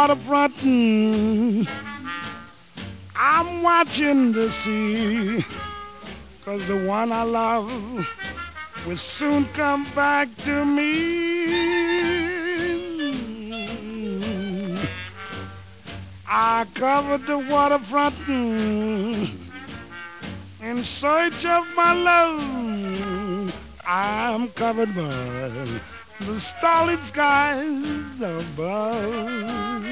Waterfront. Hmm. I'm watching the sea, cause the one I love will soon come back to me. I covered the waterfront hmm, in search of my love. I'm covered by the starlit skies above.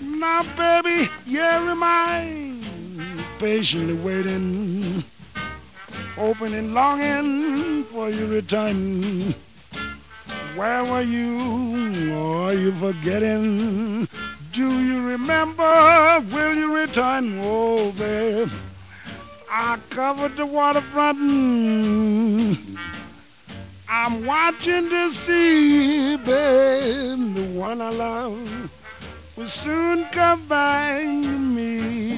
Now, baby, am I, patiently waiting, hoping and longing for your return. Where were you? Are you forgetting? Do you remember? Will you return? Oh, babe, I covered the waterfront. I'm watching to see, babe, the one I love will soon come back to me.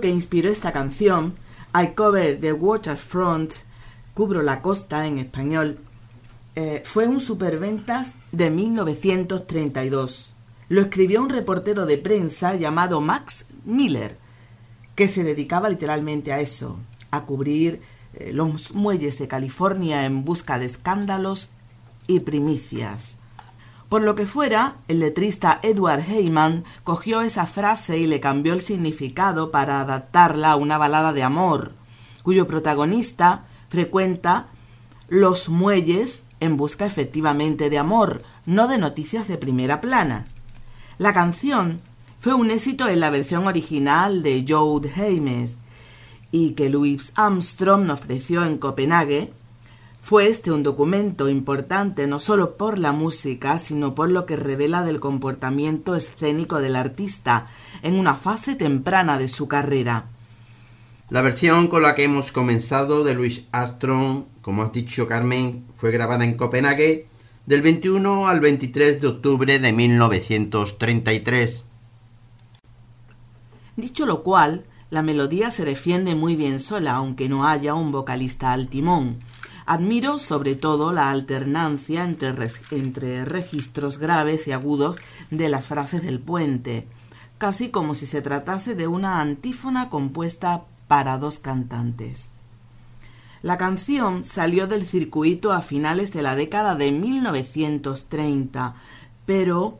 Que inspiró esta canción, I Cover the Waterfront, Cubro la Costa en español, eh, fue un superventas de 1932 lo escribió un reportero de prensa llamado Max Miller, que se dedicaba literalmente a eso, a cubrir eh, los muelles de California en busca de escándalos y primicias. Por lo que fuera, el letrista Edward Heyman cogió esa frase y le cambió el significado para adaptarla a una balada de amor, cuyo protagonista frecuenta los muelles en busca efectivamente de amor, no de noticias de primera plana. La canción fue un éxito en la versión original de Joe James y que Louis Armstrong ofreció en Copenhague. Fue este un documento importante no solo por la música, sino por lo que revela del comportamiento escénico del artista en una fase temprana de su carrera. La versión con la que hemos comenzado de Louis Armstrong, como has dicho Carmen, fue grabada en Copenhague del 21 al 23 de octubre de 1933. Dicho lo cual, la melodía se defiende muy bien sola, aunque no haya un vocalista al timón. Admiro sobre todo la alternancia entre, entre registros graves y agudos de las frases del puente, casi como si se tratase de una antífona compuesta para dos cantantes. La canción salió del circuito a finales de la década de 1930, pero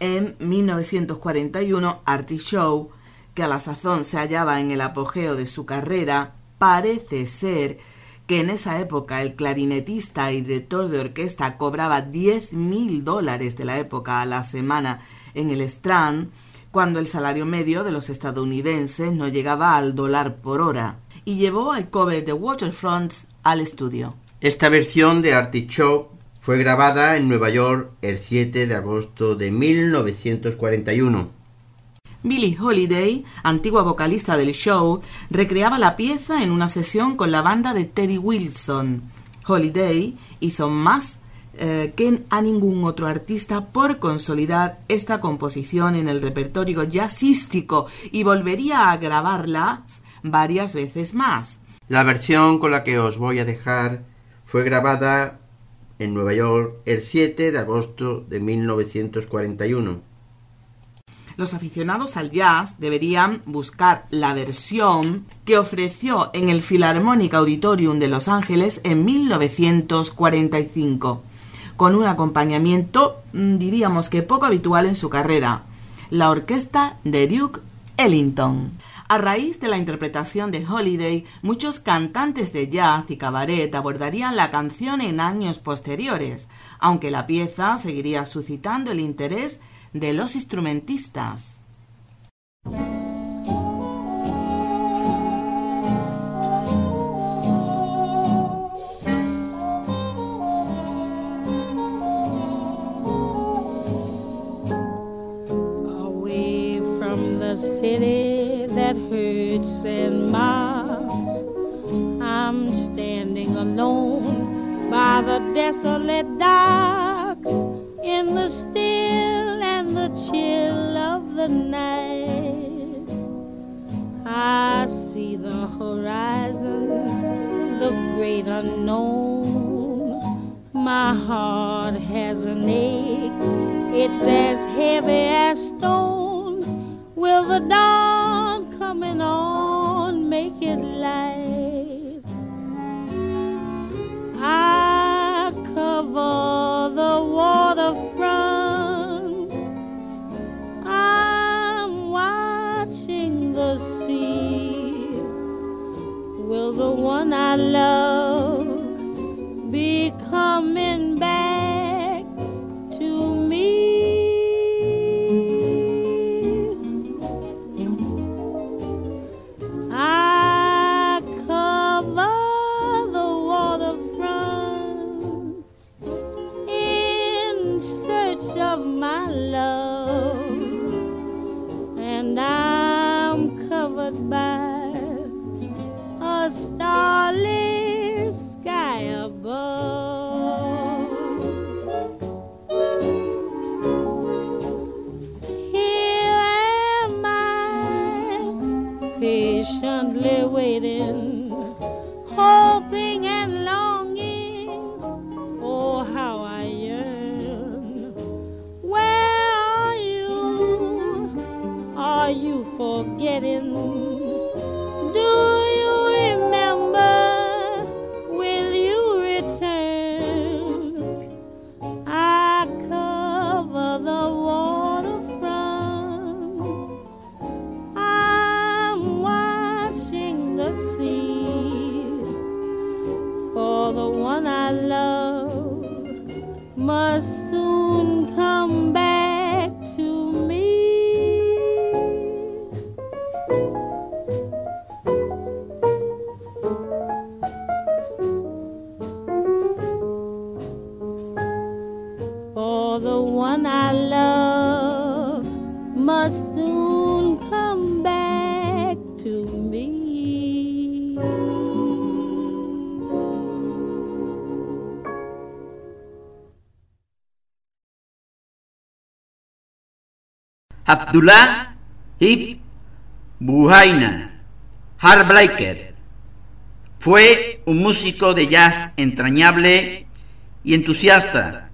en 1941 Artie Shaw, que a la sazón se hallaba en el apogeo de su carrera, parece ser que en esa época el clarinetista y director de orquesta cobraba 10 mil dólares de la época a la semana en el Strand, cuando el salario medio de los estadounidenses no llegaba al dólar por hora y llevó al cover de Waterfront al estudio. Esta versión de Artichoke fue grabada en Nueva York el 7 de agosto de 1941. Billie Holiday, antigua vocalista del show, recreaba la pieza en una sesión con la banda de Terry Wilson. Holiday hizo más eh, que a ningún otro artista por consolidar esta composición en el repertorio jazzístico y volvería a grabarla varias veces más. La versión con la que os voy a dejar fue grabada en Nueva York el 7 de agosto de 1941. Los aficionados al jazz deberían buscar la versión que ofreció en el Philharmonic Auditorium de Los Ángeles en 1945, con un acompañamiento mm, diríamos que poco habitual en su carrera, la orquesta de Duke Ellington. A raíz de la interpretación de Holiday, muchos cantantes de jazz y cabaret abordarían la canción en años posteriores, aunque la pieza seguiría suscitando el interés de los instrumentistas. From the city that hurts and mars. I'm standing alone by the desolate docks in the still the chill of the night. I see the horizon, the great unknown. My heart has an ache, it's as heavy as stone. Will the dawn coming on make it light? I cover The one I love. Be coming back getting Abdullah ibn Buhaina Harbliker fue un músico de jazz entrañable y entusiasta.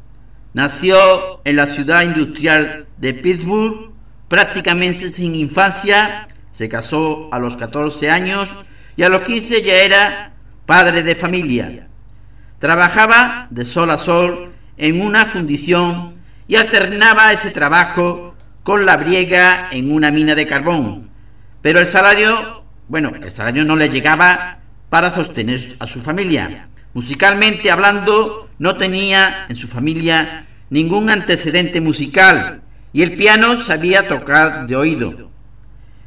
Nació en la ciudad industrial de Pittsburgh, prácticamente sin infancia, se casó a los 14 años y a los 15 ya era padre de familia. Trabajaba de sol a sol en una fundición y alternaba ese trabajo con la briega en una mina de carbón. Pero el salario, bueno, el salario no le llegaba para sostener a su familia. Musicalmente hablando, no tenía en su familia ningún antecedente musical y el piano sabía tocar de oído.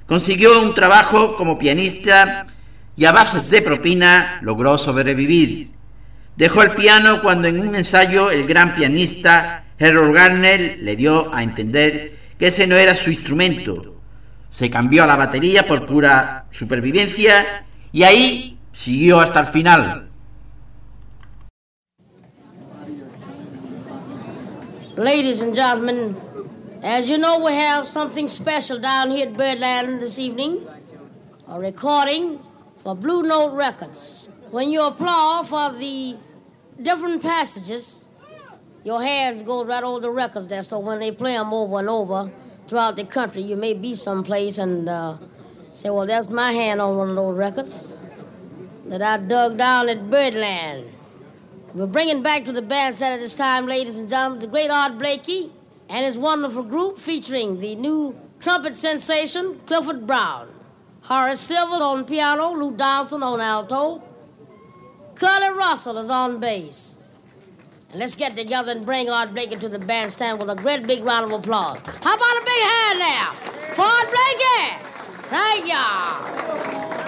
Consiguió un trabajo como pianista y a bases de propina logró sobrevivir. Dejó el piano cuando en un ensayo el gran pianista Harold Garner le dio a entender que ese no era su instrumento. Se cambió a la batería por pura supervivencia y ahí siguió hasta el final. Ladies and gentlemen, as you know, we have something special down here at Birdland this evening a recording for Blue Note Records. When you applaud for the different passages, your hands go right over the records there, so when they play them over and over throughout the country, you may be someplace and uh, say, Well, that's my hand on one of those records that I dug down at Birdland. We're bringing back to the bandstand at this time, ladies and gentlemen, the great Art Blakey and his wonderful group featuring the new trumpet sensation, Clifford Brown. Horace Silver on piano, Lou Donaldson on alto. Curly Russell is on bass. Let's get together and bring Art Blakey to the bandstand with a great big round of applause. How about a big hand now for Art Blakey? Thank y'all.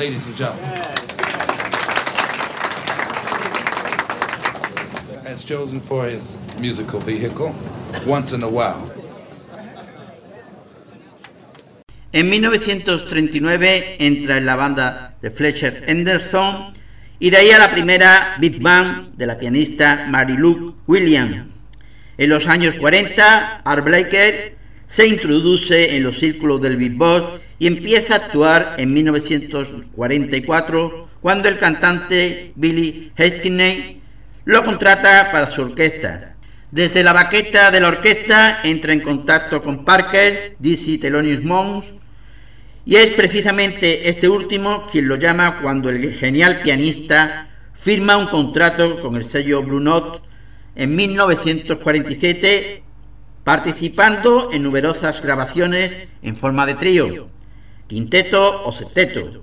Ladies and gentlemen. Has chosen for his musical vehicle once in a while. En 1939 entra en la banda de Fletcher Henderson y de ahí a la primera Big Band de la pianista Mary Lou Williams. En los años 40, Art Blaker se introduce en los círculos del beatbox y empieza a actuar en 1944 cuando el cantante Billy Hastings lo contrata para su orquesta. Desde la baqueta de la orquesta entra en contacto con Parker, Dizzy Thelonious Monk, y es precisamente este último quien lo llama cuando el genial pianista firma un contrato con el sello Blue Note en 1947, participando en numerosas grabaciones en forma de trío, quinteto o septeto.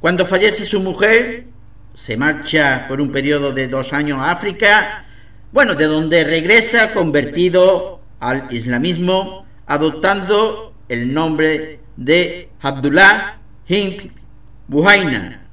Cuando fallece su mujer, se marcha por un periodo de dos años a África, bueno, de donde regresa convertido al islamismo, adoptando el nombre de Abdullah Hink Buhaina.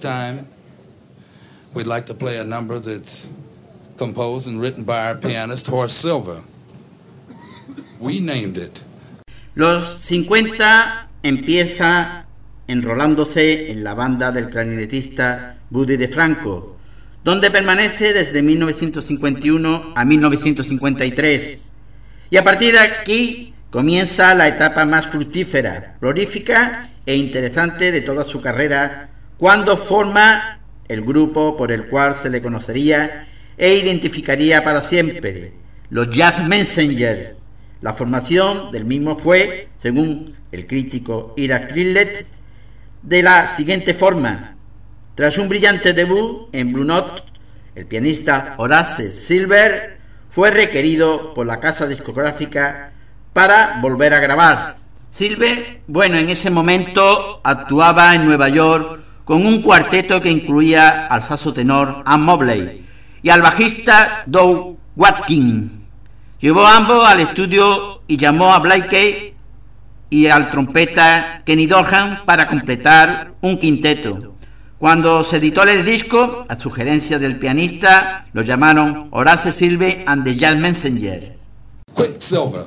Time, we'd like to play a number that's composed and written by our pianist Horace Silver. We named it. Los 50 empieza enrolándose en la banda del clarinetista Buddy DeFranco, donde permanece desde 1951 a 1953. Y a partir de aquí comienza la etapa más fructífera, prolífica e interesante de toda su carrera, cuando forma el grupo por el cual se le conocería e identificaría para siempre, los Jazz Messenger. La formación del mismo fue, según el crítico Ira Krillett, de la siguiente forma. Tras un brillante debut en Blue Note, el pianista Horace Silver fue requerido por la casa discográfica para volver a grabar. Silver, bueno, en ese momento actuaba en Nueva York con un cuarteto que incluía al saxo tenor Ann Mobley y al bajista Doug Watkins. Llevó a ambos al estudio y llamó a Blakey y al trompeta Kenny Dorham para completar un quinteto. Cuando se editó el disco, a sugerencia del pianista, lo llamaron Horace Silver and the Jazz Messenger. Quicksilver.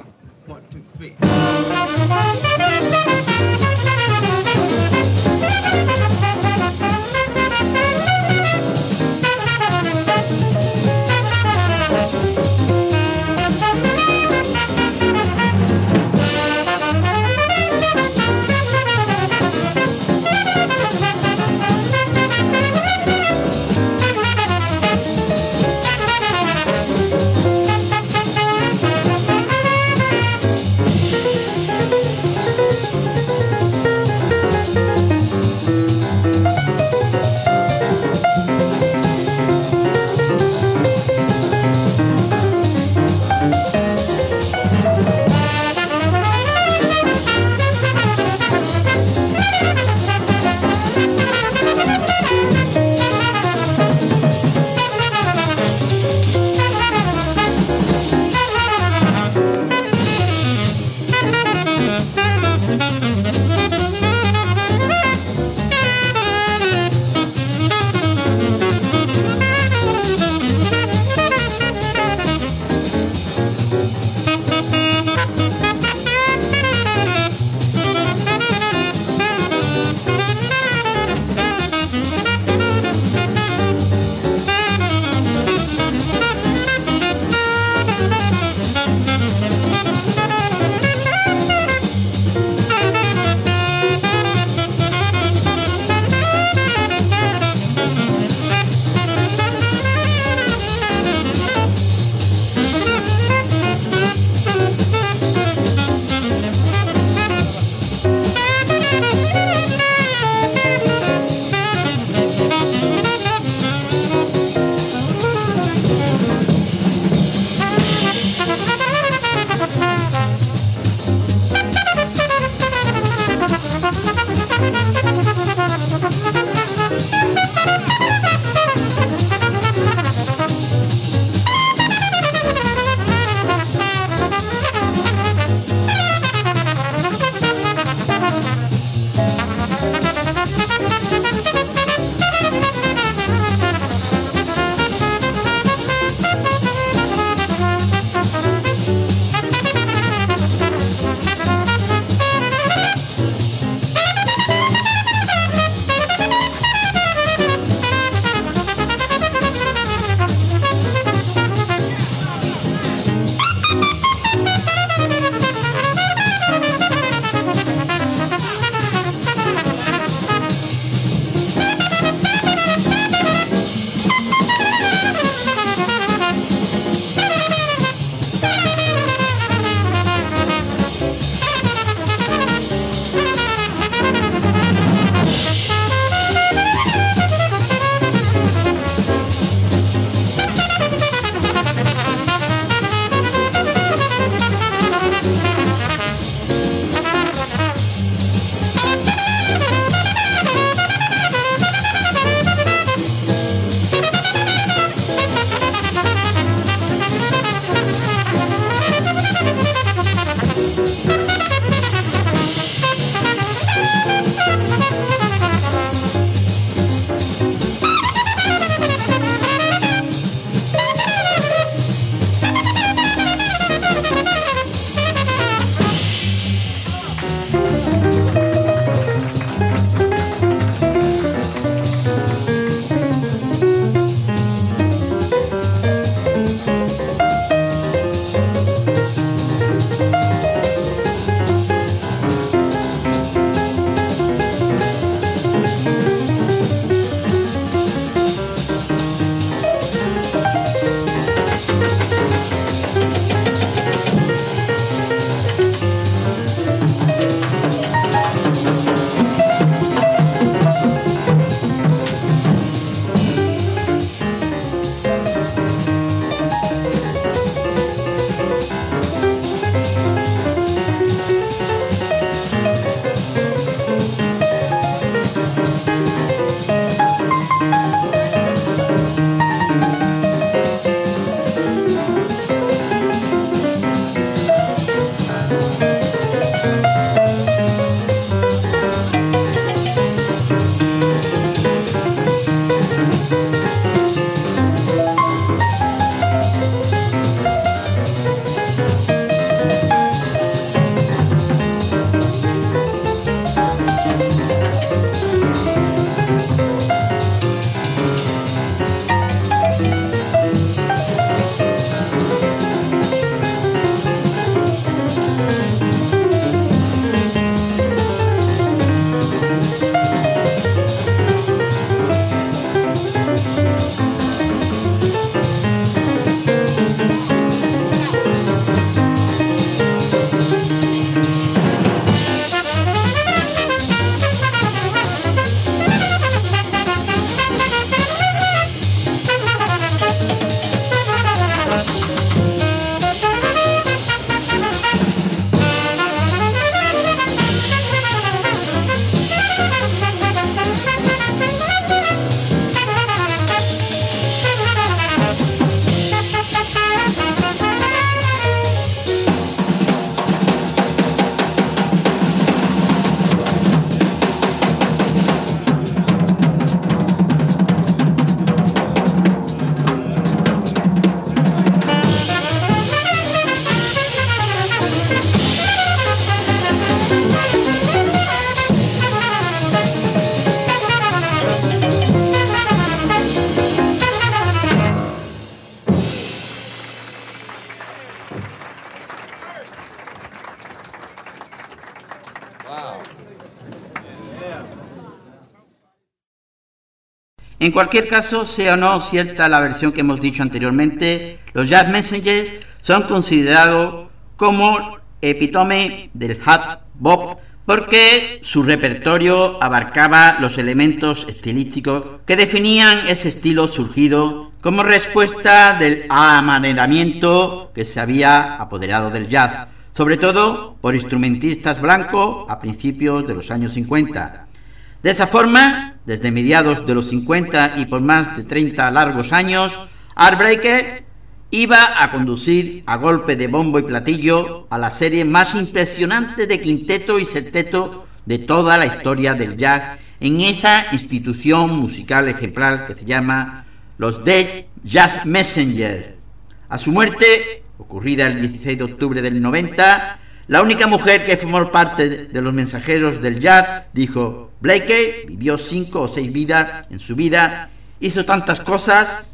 En cualquier caso, sea o no cierta la versión que hemos dicho anteriormente, los Jazz Messengers son considerados como epítome del hard bop porque su repertorio abarcaba los elementos estilísticos que definían ese estilo surgido como respuesta del amaneramiento que se había apoderado del jazz, sobre todo por instrumentistas blancos a principios de los años 50. De esa forma, desde mediados de los 50 y por más de 30 largos años, Art Breaker iba a conducir a golpe de bombo y platillo a la serie más impresionante de quinteto y septeto de toda la historia del jazz en esa institución musical ejemplar que se llama los Dead Jazz Messenger. A su muerte, ocurrida el 16 de octubre del 90, la única mujer que formó parte de los mensajeros del jazz dijo, Blakey vivió cinco o seis vidas en su vida, hizo tantas cosas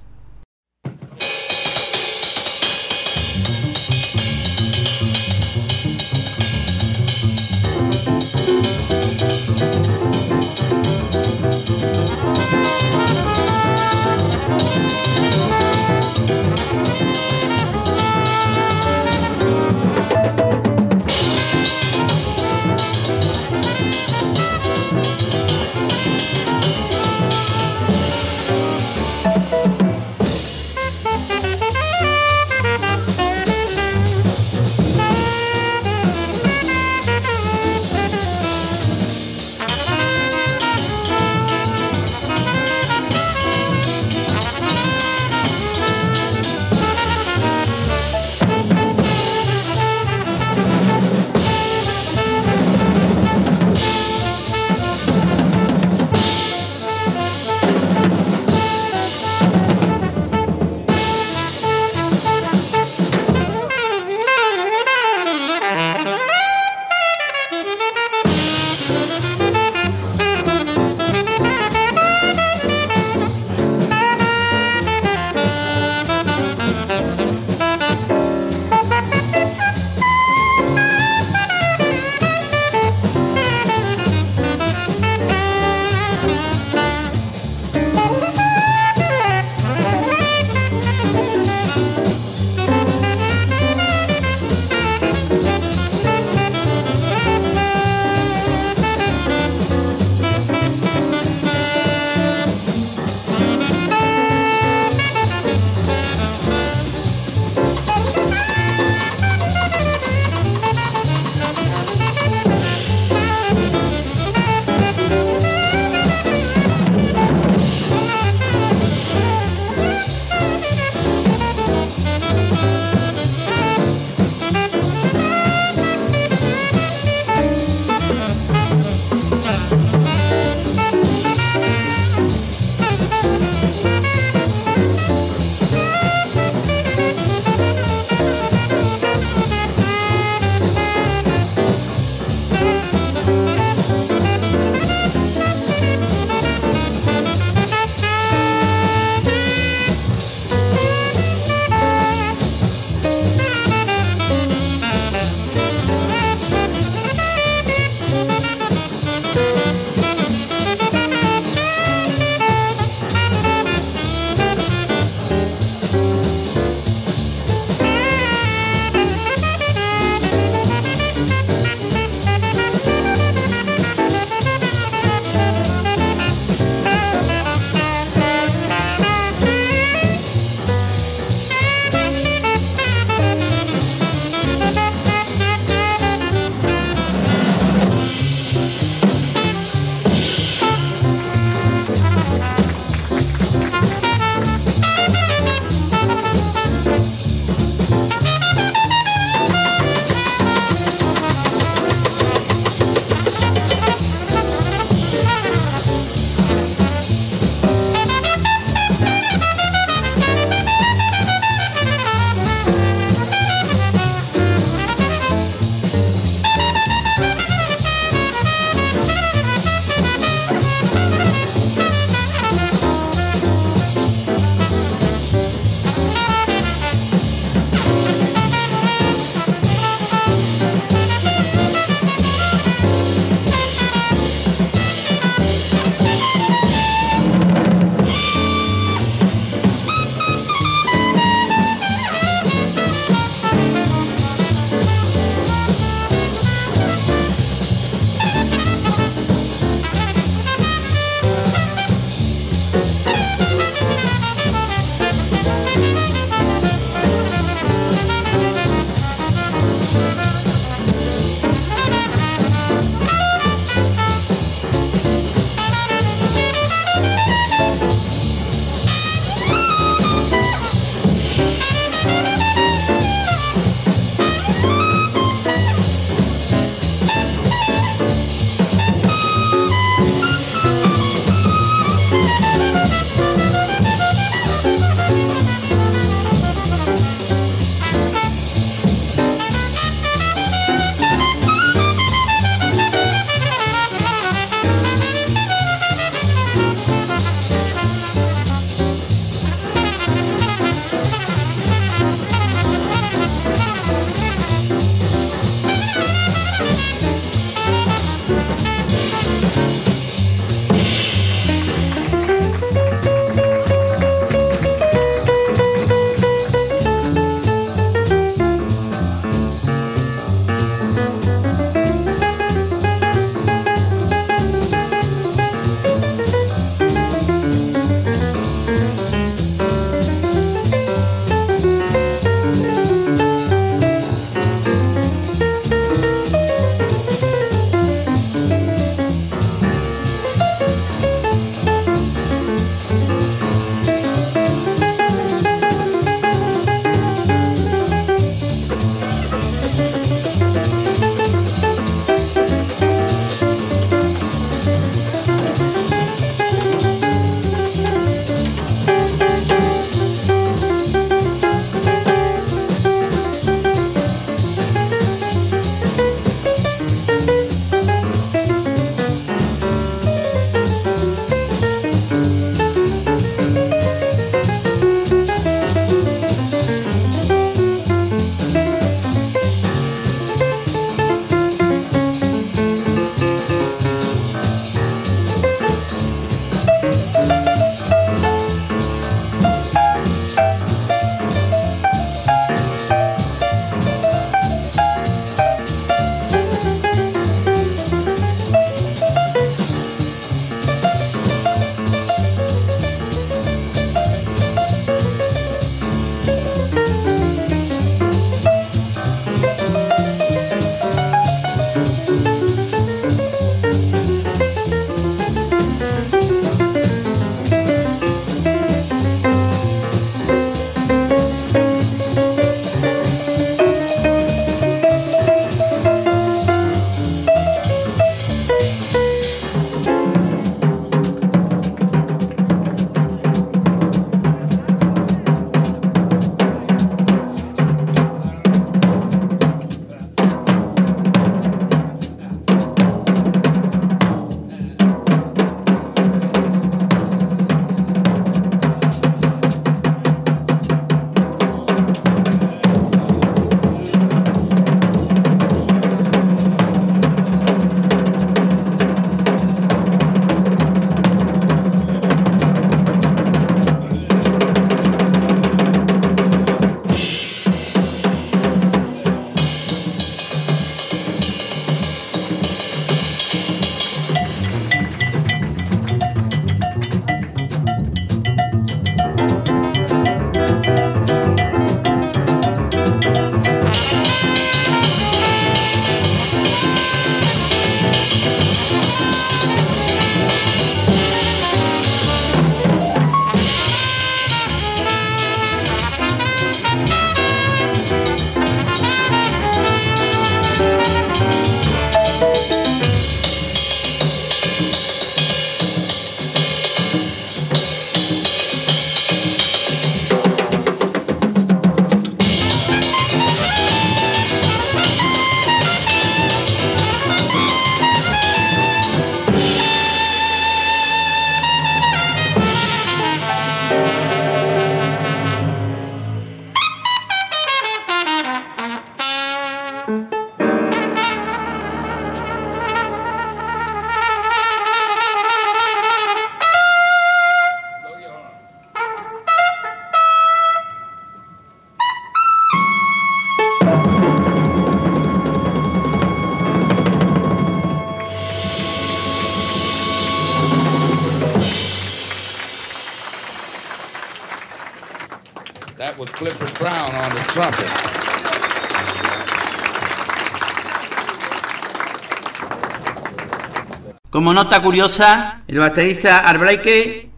nota curiosa, el baterista Blakey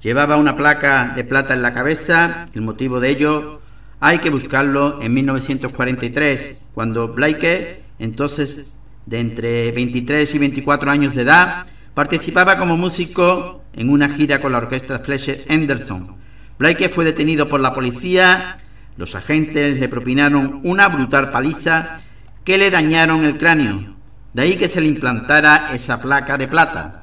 llevaba una placa de plata en la cabeza. El motivo de ello hay que buscarlo en 1943, cuando Blakey, entonces de entre 23 y 24 años de edad, participaba como músico en una gira con la orquesta Fletcher Henderson. Blakey fue detenido por la policía, los agentes le propinaron una brutal paliza que le dañaron el cráneo. De ahí que se le implantara esa placa de plata.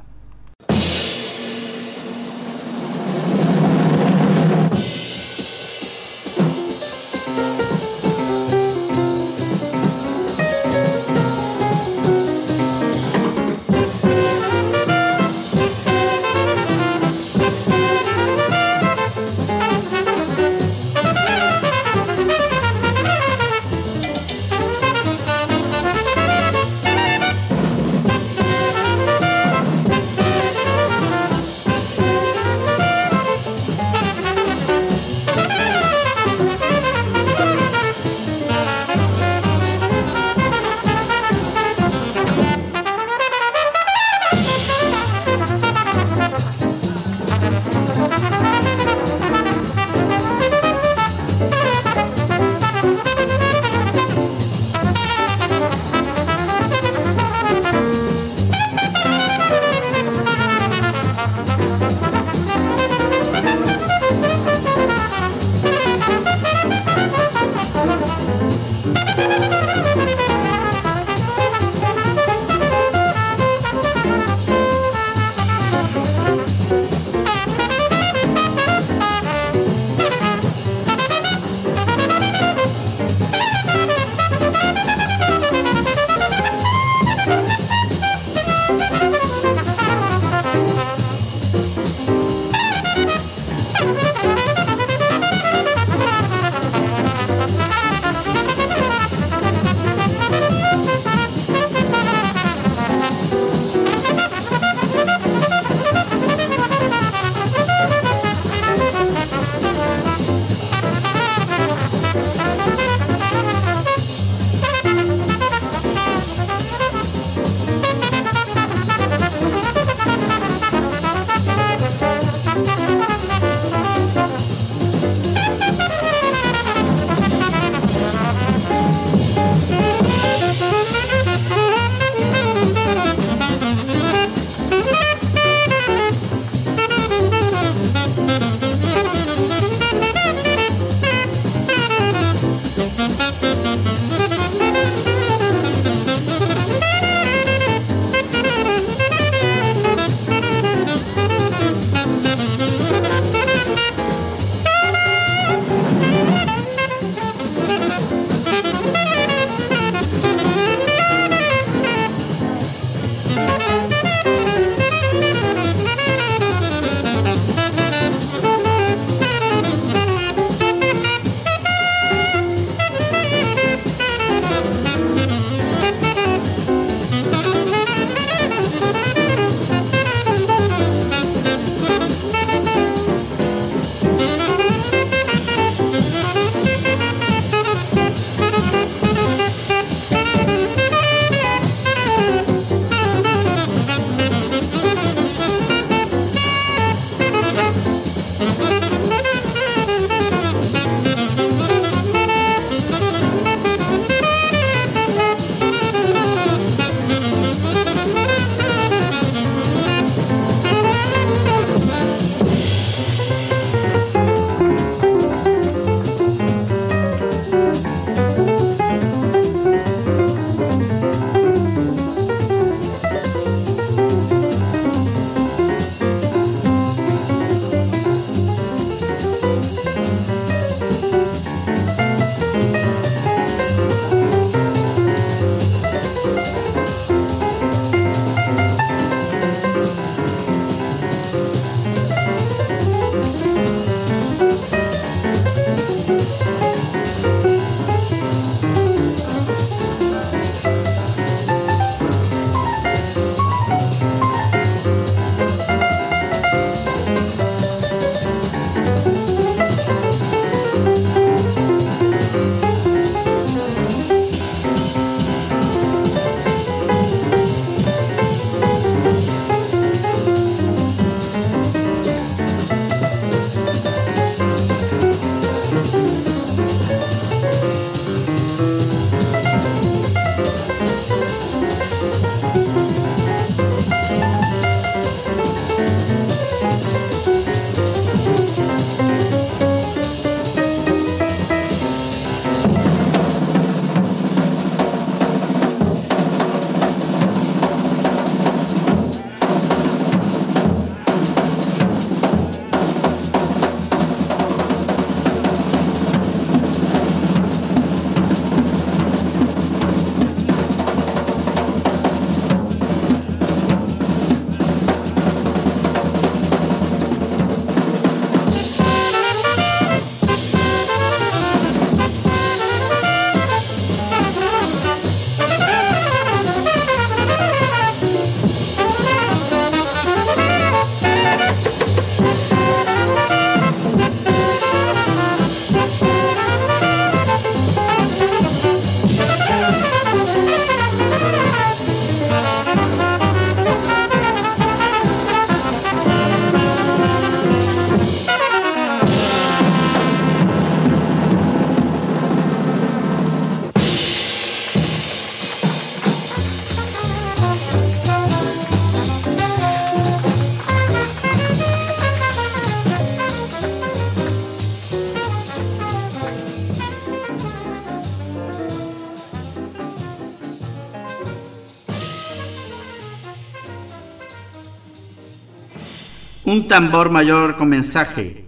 Un tambor mayor con mensaje,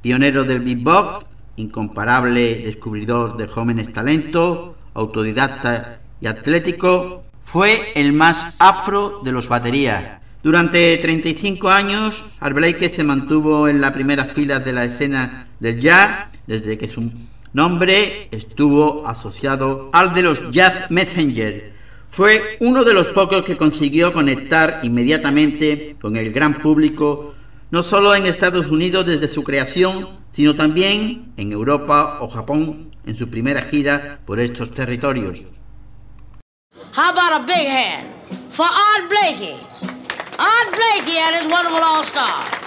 pionero del beatbox, incomparable descubridor de jóvenes talentos, autodidacta y atlético, fue el más afro de los baterías. Durante 35 años, Art Blakey se mantuvo en la primera fila de la escena del jazz desde que su nombre estuvo asociado al de los Jazz Messenger. Fue uno de los pocos que consiguió conectar inmediatamente con el gran público, no solo en Estados Unidos desde su creación, sino también en Europa o Japón en su primera gira por estos territorios. How about a big hand for Art Blakey? Art Blakey and his wonderful all-star.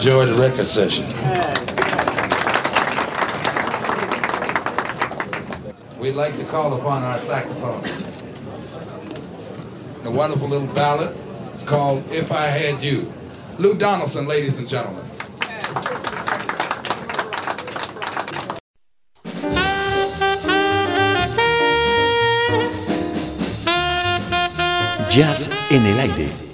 Enjoyed a record session. We'd like to call upon our saxophones. A wonderful little ballad. It's called If I Had You. Lou Donaldson, ladies and gentlemen. Jazz en el aire,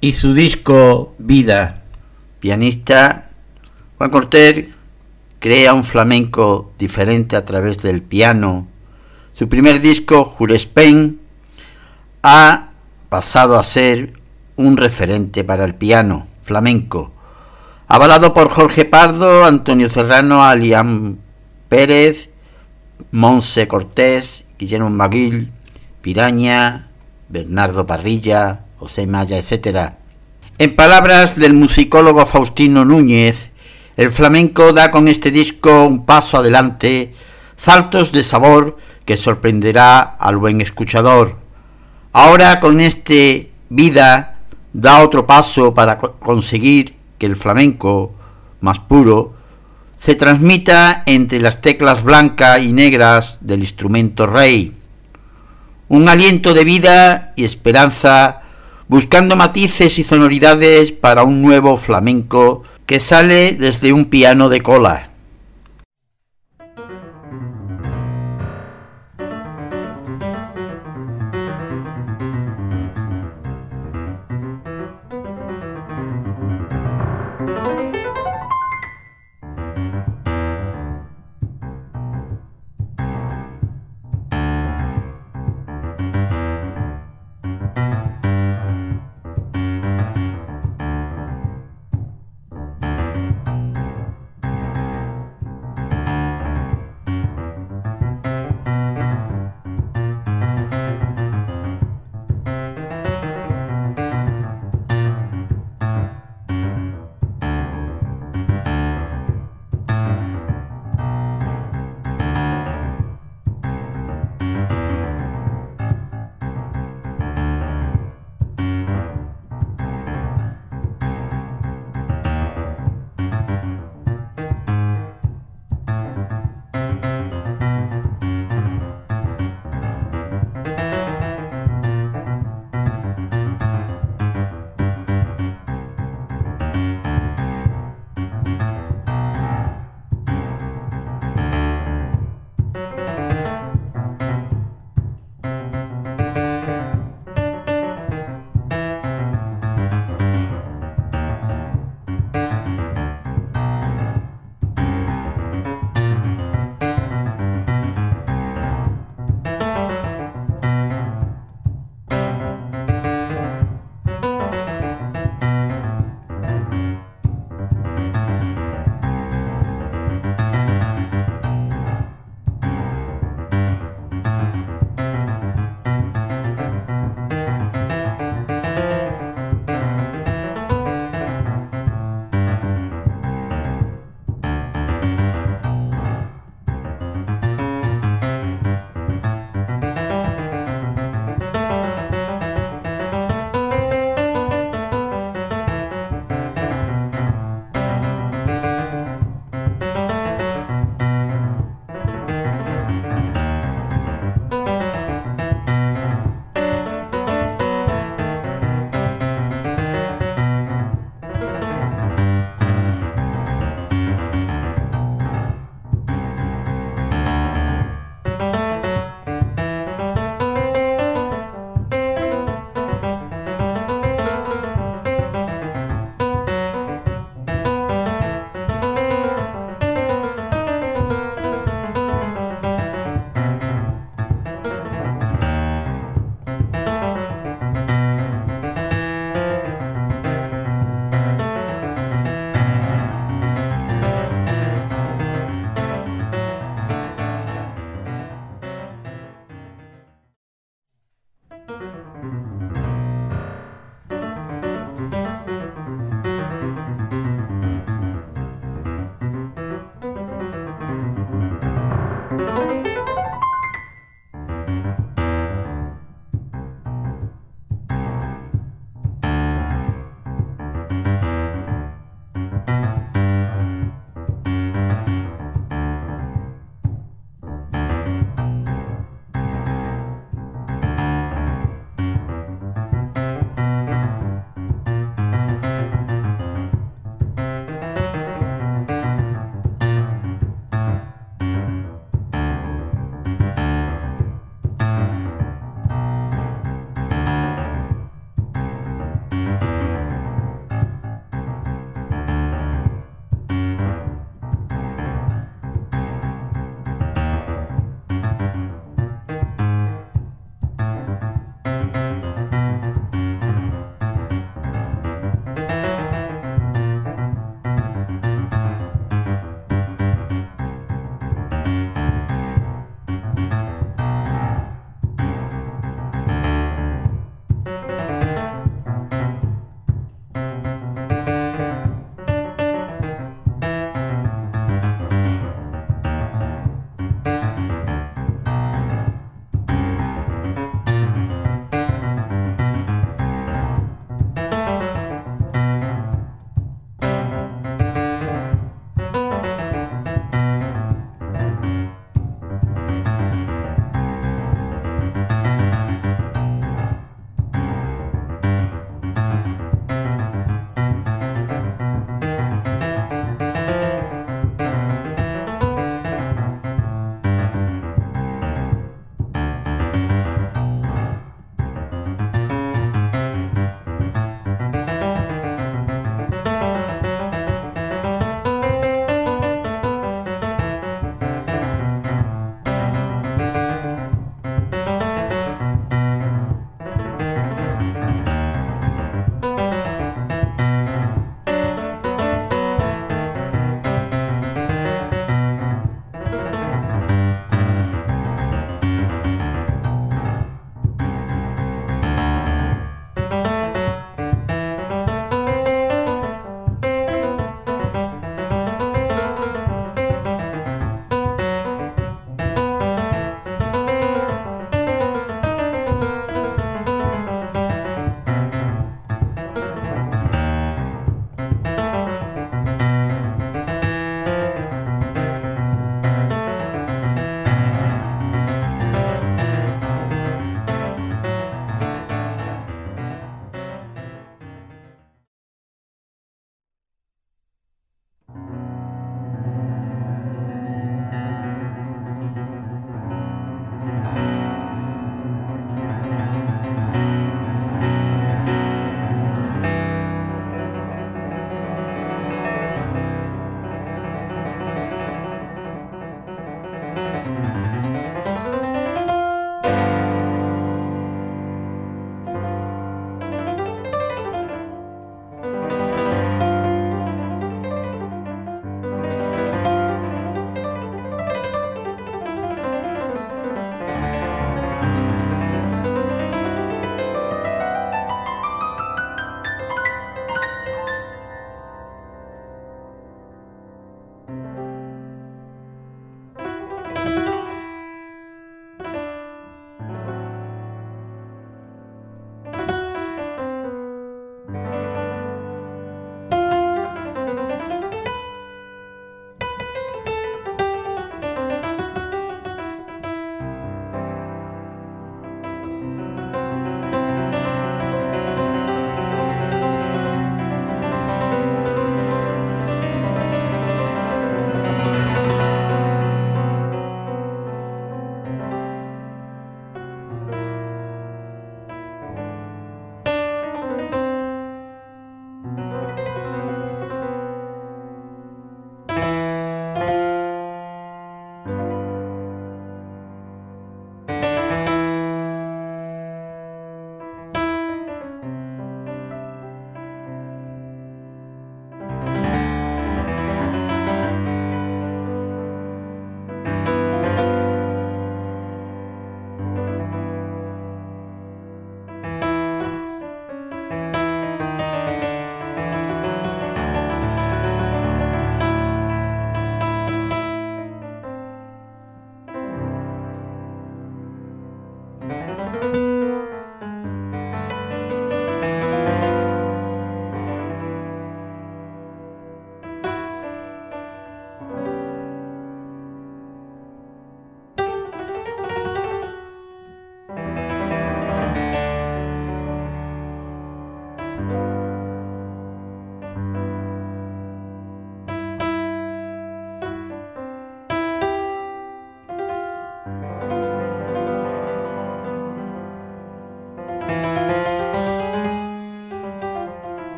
y su disco Vida. Pianista, Juan Cortés crea un flamenco diferente a través del piano. Su primer disco, Jurespen, ha pasado a ser un referente para el piano flamenco. Avalado por Jorge Pardo, Antonio Serrano, Alián Pérez, Monse Cortés, Guillermo Maguil, Piraña, Bernardo Parrilla, José Maya, etc. En palabras del musicólogo Faustino Núñez, el flamenco da con este disco un paso adelante, saltos de sabor que sorprenderá al buen escuchador. Ahora con este vida da otro paso para conseguir que el flamenco más puro se transmita entre las teclas blancas y negras del instrumento rey. Un aliento de vida y esperanza buscando matices y sonoridades para un nuevo flamenco que sale desde un piano de cola.